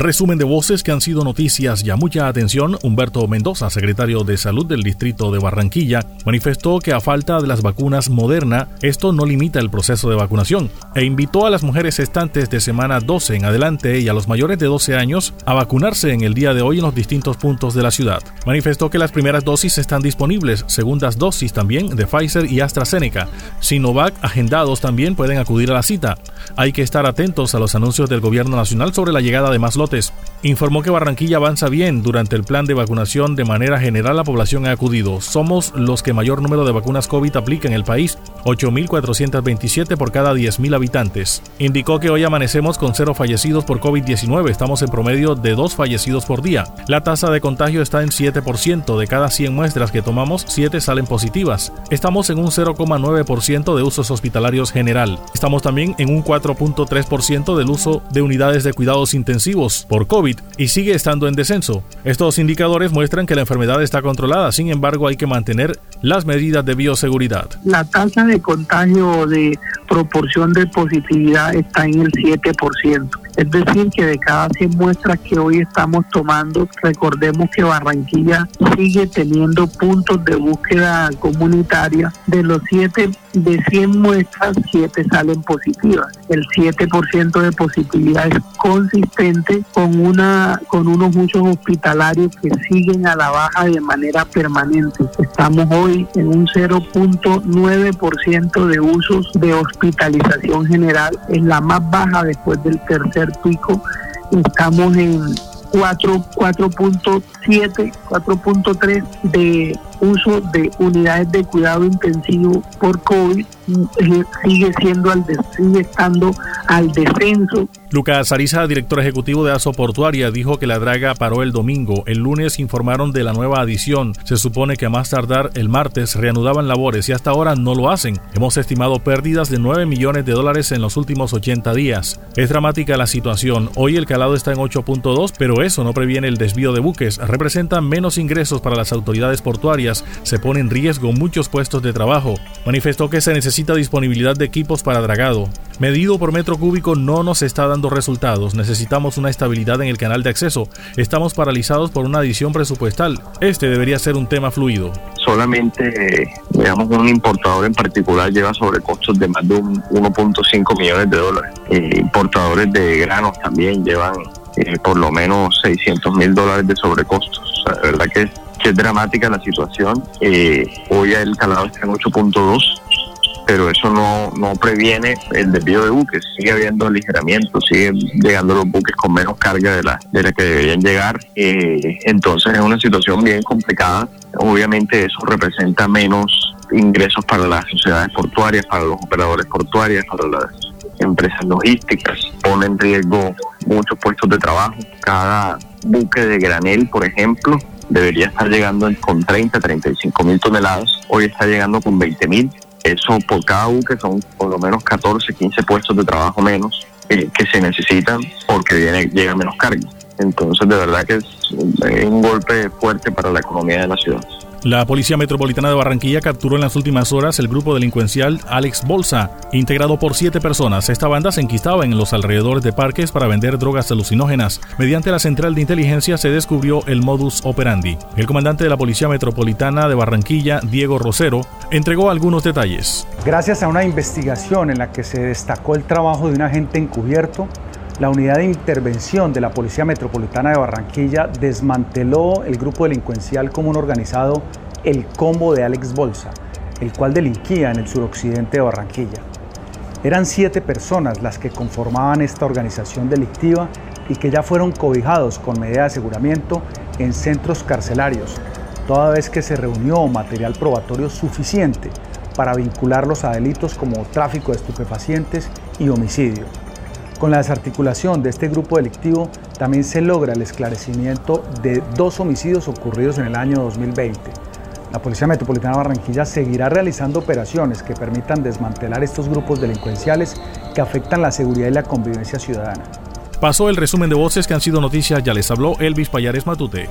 Resumen de voces que han sido noticias y a mucha atención. Humberto Mendoza, secretario de Salud del Distrito de Barranquilla, manifestó que a falta de las vacunas Moderna, esto no limita el proceso de vacunación e invitó a las mujeres estantes de semana 12 en adelante y a los mayores de 12 años a vacunarse en el día de hoy en los distintos puntos de la ciudad. Manifestó que las primeras dosis están disponibles, segundas dosis también de Pfizer y AstraZeneca. Sinovac agendados también pueden acudir a la cita. Hay que estar atentos a los anuncios del gobierno nacional sobre la llegada de más lotes Informó que Barranquilla avanza bien durante el plan de vacunación. De manera general, la población ha acudido. Somos los que mayor número de vacunas COVID aplica en el país, 8.427 por cada 10.000 habitantes. Indicó que hoy amanecemos con cero fallecidos por COVID-19. Estamos en promedio de dos fallecidos por día. La tasa de contagio está en 7%. De cada 100 muestras que tomamos, 7 salen positivas. Estamos en un 0,9% de usos hospitalarios general. Estamos también en un 4.3% del uso de unidades de cuidados intensivos por COVID y sigue estando en descenso. Estos indicadores muestran que la enfermedad está controlada, sin embargo hay que mantener las medidas de bioseguridad. La tasa de contagio de proporción de positividad está en el 7%. Es decir, que de cada 100 muestras que hoy estamos tomando, recordemos que Barranquilla sigue teniendo puntos de búsqueda comunitaria. De los 7 de 100 muestras, 7 salen positivas. El 7% de positividad es consistente con una con unos muchos hospitalarios que siguen a la baja de manera permanente. Estamos hoy en un 0.9% de usos de hospitalización general, es la más baja después del tercer pico. Estamos en 4.7, 4.3 de uso de unidades de cuidado intensivo por COVID eh, sigue siendo al sigue estando al descenso. Lucas Ariza, director ejecutivo de ASO Portuaria, dijo que la draga paró el domingo. El lunes informaron de la nueva adición. Se supone que a más tardar el martes reanudaban labores y hasta ahora no lo hacen. Hemos estimado pérdidas de 9 millones de dólares en los últimos 80 días. Es dramática la situación. Hoy el calado está en 8.2, pero eso no previene el desvío de buques. Representa menos ingresos para las autoridades portuarias se pone en riesgo muchos puestos de trabajo. Manifestó que se necesita disponibilidad de equipos para dragado. Medido por metro cúbico no nos está dando resultados. Necesitamos una estabilidad en el canal de acceso. Estamos paralizados por una adición presupuestal. Este debería ser un tema fluido. Solamente, digamos, un importador en particular lleva sobrecostos de más de 1.5 millones de dólares. Eh, importadores de granos también llevan eh, por lo menos 600 mil dólares de sobrecostos. O sea, verdad que que es dramática la situación. Eh, hoy el calado está en 8.2, pero eso no, no previene el desvío de buques. Sigue habiendo aligeramiento, siguen llegando los buques con menos carga de la, de la que deberían llegar. Eh, entonces es una situación bien complicada. Obviamente eso representa menos ingresos para las sociedades portuarias, para los operadores portuarios, para las empresas logísticas, pone en riesgo muchos puestos de trabajo. Cada buque de granel, por ejemplo, debería estar llegando con 30, 35 mil toneladas. Hoy está llegando con 20 mil. Eso por cada buque son por lo menos 14, 15 puestos de trabajo menos eh, que se necesitan porque viene, llega menos carga. Entonces, de verdad que es un golpe fuerte para la economía de la ciudad. La Policía Metropolitana de Barranquilla capturó en las últimas horas el grupo delincuencial Alex Bolsa, integrado por siete personas. Esta banda se enquistaba en los alrededores de parques para vender drogas alucinógenas. Mediante la central de inteligencia se descubrió el modus operandi. El comandante de la Policía Metropolitana de Barranquilla, Diego Rosero, entregó algunos detalles. Gracias a una investigación en la que se destacó el trabajo de un agente encubierto, la unidad de intervención de la Policía Metropolitana de Barranquilla desmanteló el grupo delincuencial común organizado El Combo de Alex Bolsa, el cual delinquía en el suroccidente de Barranquilla. Eran siete personas las que conformaban esta organización delictiva y que ya fueron cobijados con medida de aseguramiento en centros carcelarios, toda vez que se reunió material probatorio suficiente para vincularlos a delitos como tráfico de estupefacientes y homicidio. Con la desarticulación de este grupo delictivo también se logra el esclarecimiento de dos homicidios ocurridos en el año 2020. La Policía Metropolitana de Barranquilla seguirá realizando operaciones que permitan desmantelar estos grupos delincuenciales que afectan la seguridad y la convivencia ciudadana. Pasó el resumen de voces que han sido noticias, ya les habló Elvis Payares Matute.